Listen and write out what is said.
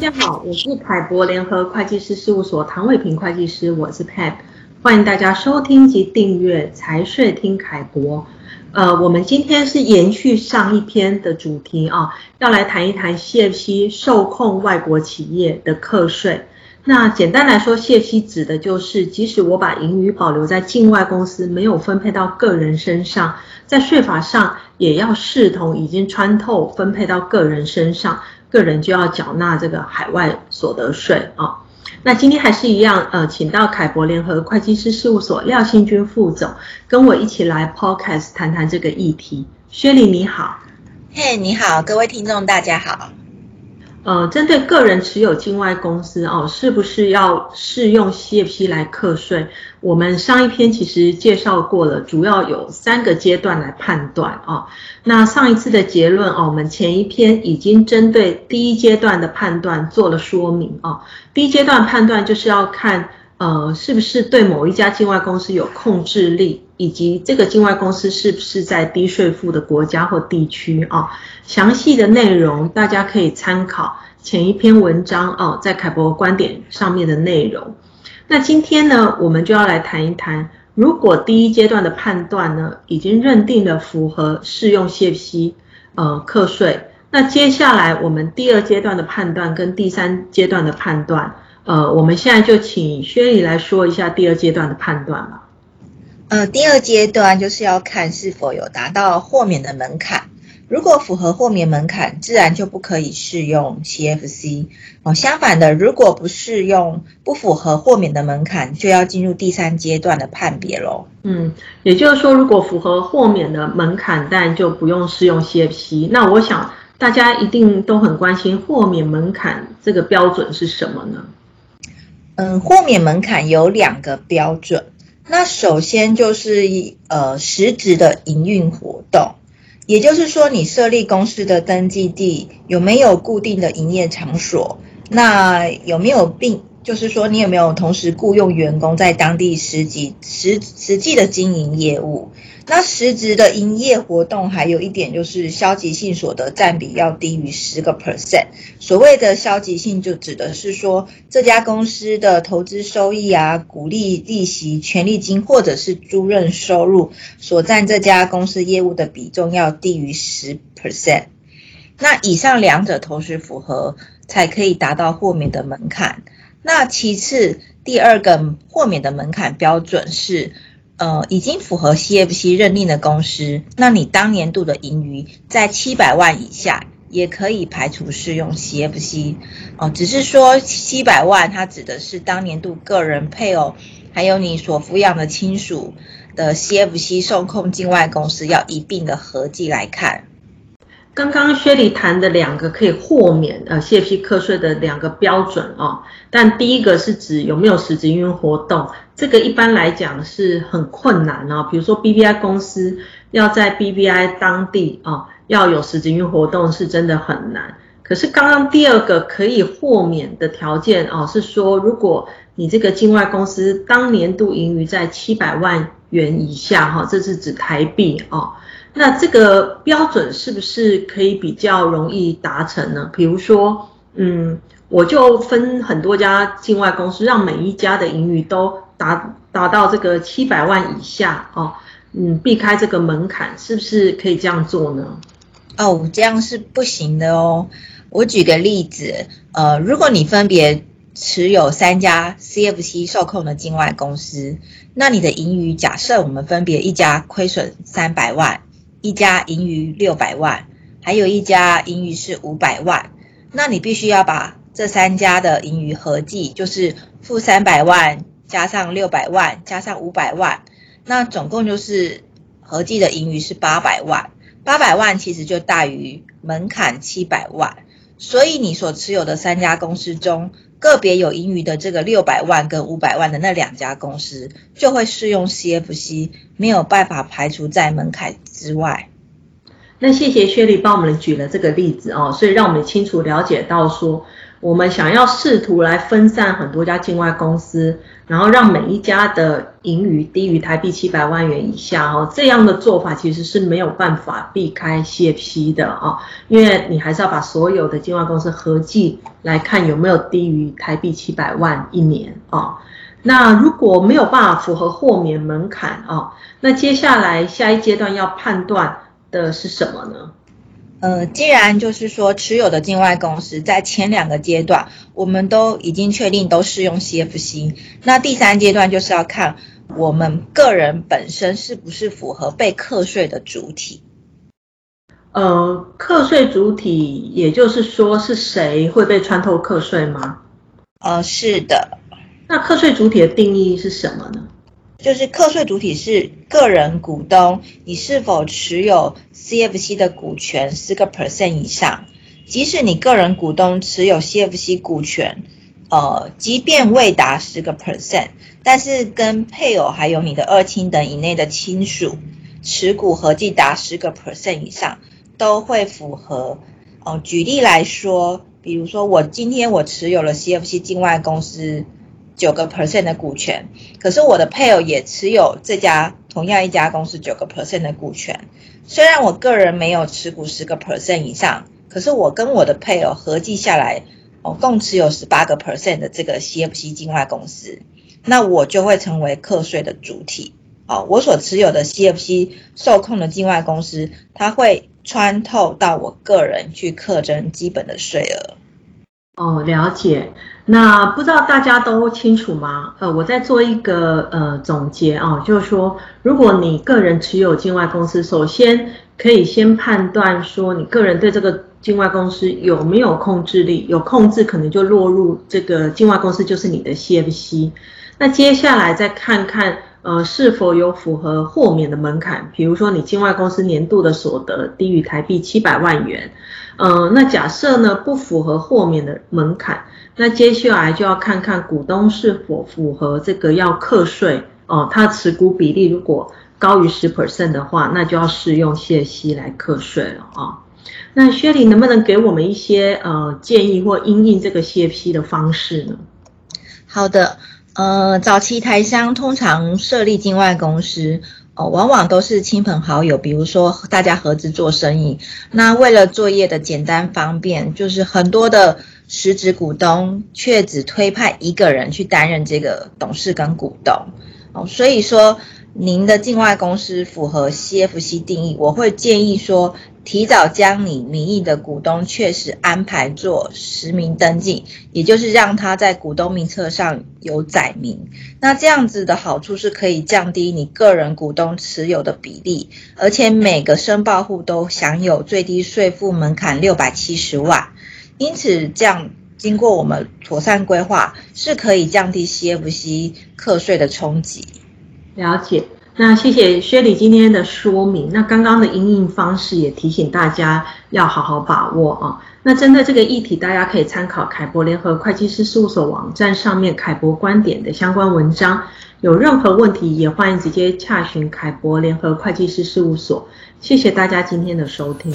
大家好，我是凯博联合会计师事务所唐伟平会计师，我是 Pat，欢迎大家收听及订阅财税听凯博。呃，我们今天是延续上一篇的主题啊，要来谈一谈 CFC 受控外国企业的课税。那简单来说，CFC 指的就是，即使我把盈余保留在境外公司，没有分配到个人身上，在税法上也要视同已经穿透分配到个人身上。个人就要缴纳这个海外所得税啊。那今天还是一样，呃，请到凯博联合会计师事务所廖新军副总跟我一起来 Podcast 谈谈这个议题。薛玲你好，嘿，你好，各位听众大家好。呃，针对个人持有境外公司哦，是不是要适用 CFC 来课税？我们上一篇其实介绍过了，主要有三个阶段来判断哦。那上一次的结论哦，我们前一篇已经针对第一阶段的判断做了说明哦。第一阶段判断就是要看呃，是不是对某一家境外公司有控制力，以及这个境外公司是不是在低税负的国家或地区哦。详细的内容大家可以参考前一篇文章哦，在凯博观点上面的内容。那今天呢，我们就要来谈一谈，如果第一阶段的判断呢，已经认定了符合适用 CFC 呃课税，那接下来我们第二阶段的判断跟第三阶段的判断，呃，我们现在就请薛理来说一下第二阶段的判断吧。呃，第二阶段就是要看是否有达到豁免的门槛。如果符合豁免门槛，自然就不可以适用 CFC 哦。相反的，如果不适用，不符合豁免的门槛，就要进入第三阶段的判别喽。嗯，也就是说，如果符合豁免的门槛，但就不用适用 CFC。那我想大家一定都很关心豁免门槛这个标准是什么呢？嗯，豁免门槛有两个标准。那首先就是呃实质的营运活动。也就是说，你设立公司的登记地有没有固定的营业场所？那有没有并就是说，你有没有同时雇佣员工在当地实际实实际的经营业务？那实质的营业活动还有一点就是消极性所得占比要低于十个 percent。所谓的消极性就指的是说，这家公司的投资收益啊、股利、利息、权利金或者是租赁收入所占这家公司业务的比重要低于十 percent。那以上两者同时符合，才可以达到豁免的门槛。那其次，第二个豁免的门槛标准是。呃，已经符合 CFC 认定的公司，那你当年度的盈余在七百万以下，也可以排除适用 CFC。哦，只是说七百万，它指的是当年度个人、配偶，还有你所抚养的亲属的 CFC 受控境外公司，要一并的合计来看。刚刚薛莉谈的两个可以豁免呃 CFC 课税的两个标准哦，但第一个是指有没有实质营运活动，这个一般来讲是很困难哦。比如说 BBI 公司要在 BBI 当地哦，要有实质营运活动是真的很难。可是刚刚第二个可以豁免的条件哦，是说如果你这个境外公司当年度盈余在七百万元以下哈，这是指台币哦。那这个标准是不是可以比较容易达成呢？比如说，嗯，我就分很多家境外公司，让每一家的盈余都达达到这个七百万以下哦，嗯，避开这个门槛，是不是可以这样做呢？哦，这样是不行的哦。我举个例子，呃，如果你分别持有三家 CFC 受控的境外公司，那你的盈余假设我们分别一家亏损三百万。一家盈余六百万，还有一家盈余是五百万，那你必须要把这三家的盈余合计，就是负三百万加上六百万加上五百万，那总共就是合计的盈余是八百万。八百万其实就大于门槛七百万，所以你所持有的三家公司中，个别有盈余的这个六百万跟五百万的那两家公司就会适用 CFC，没有办法排除在门槛之外。那谢谢薛丽帮我们举了这个例子啊，所以让我们清楚了解到说，我们想要试图来分散很多家境外公司，然后让每一家的盈余低于台币七百万元以下哦，这样的做法其实是没有办法避开 CFC 的哦，因为你还是要把所有的境外公司合计来看有没有低于台币七百万一年哦。那如果没有办法符合豁免门槛哦，那接下来下一阶段要判断的是什么呢？呃，既然就是说持有的境外公司在前两个阶段，我们都已经确定都适用 CFC，那第三阶段就是要看我们个人本身是不是符合被课税的主体。呃，课税主体，也就是说是谁会被穿透课税吗？呃，是的。那课税主体的定义是什么呢？就是课税主体是个人股东，你是否持有 CFC 的股权十个 percent 以上？即使你个人股东持有 CFC 股权，呃，即便未达十个 percent，但是跟配偶还有你的二亲等以内的亲属持股合计达十个 percent 以上，都会符合。哦、举例来说，比如说我今天我持有了 CFC 境外公司。九个 percent 的股权，可是我的配偶也持有这家同样一家公司九个 percent 的股权。虽然我个人没有持股十个 percent 以上，可是我跟我的配偶合计下来，哦，共持有十八个 percent 的这个 CFC 境外公司，那我就会成为课税的主体。哦，我所持有的 CFC 受控的境外公司，它会穿透到我个人去课征基本的税额。哦，了解。那不知道大家都清楚吗？呃，我再做一个呃总结啊，就是说，如果你个人持有境外公司，首先可以先判断说，你个人对这个境外公司有没有控制力，有控制可能就落入这个境外公司就是你的 CFC。那接下来再看看呃是否有符合豁免的门槛，比如说你境外公司年度的所得低于台币七百万元。呃，那假设呢不符合豁免的门槛，那接下来就要看看股东是否符合这个要课税哦，他持股比例如果高于十 percent 的话，那就要适用谢息来课税了啊、那薛莉能不能给我们一些呃建议或因应这个谢息的方式呢？好的，呃，早期台商通常设立境外公司。哦，往往都是亲朋好友，比如说大家合资做生意。那为了作业的简单方便，就是很多的实质股东却只推派一个人去担任这个董事跟股东。哦，所以说。您的境外公司符合 CFC 定义，我会建议说，提早将你名义的股东确实安排做实名登记，也就是让他在股东名册上有载明。那这样子的好处是可以降低你个人股东持有的比例，而且每个申报户都享有最低税负门槛六百七十万。因此，这样经过我们妥善规划，是可以降低 CFC 课税的冲击。了解，那谢谢薛理今天的说明。那刚刚的因应方式也提醒大家要好好把握啊。那针对这个议题，大家可以参考凯博联合会计师事务所网站上面凯博观点的相关文章。有任何问题，也欢迎直接洽询凯博联合会计师事务所。谢谢大家今天的收听。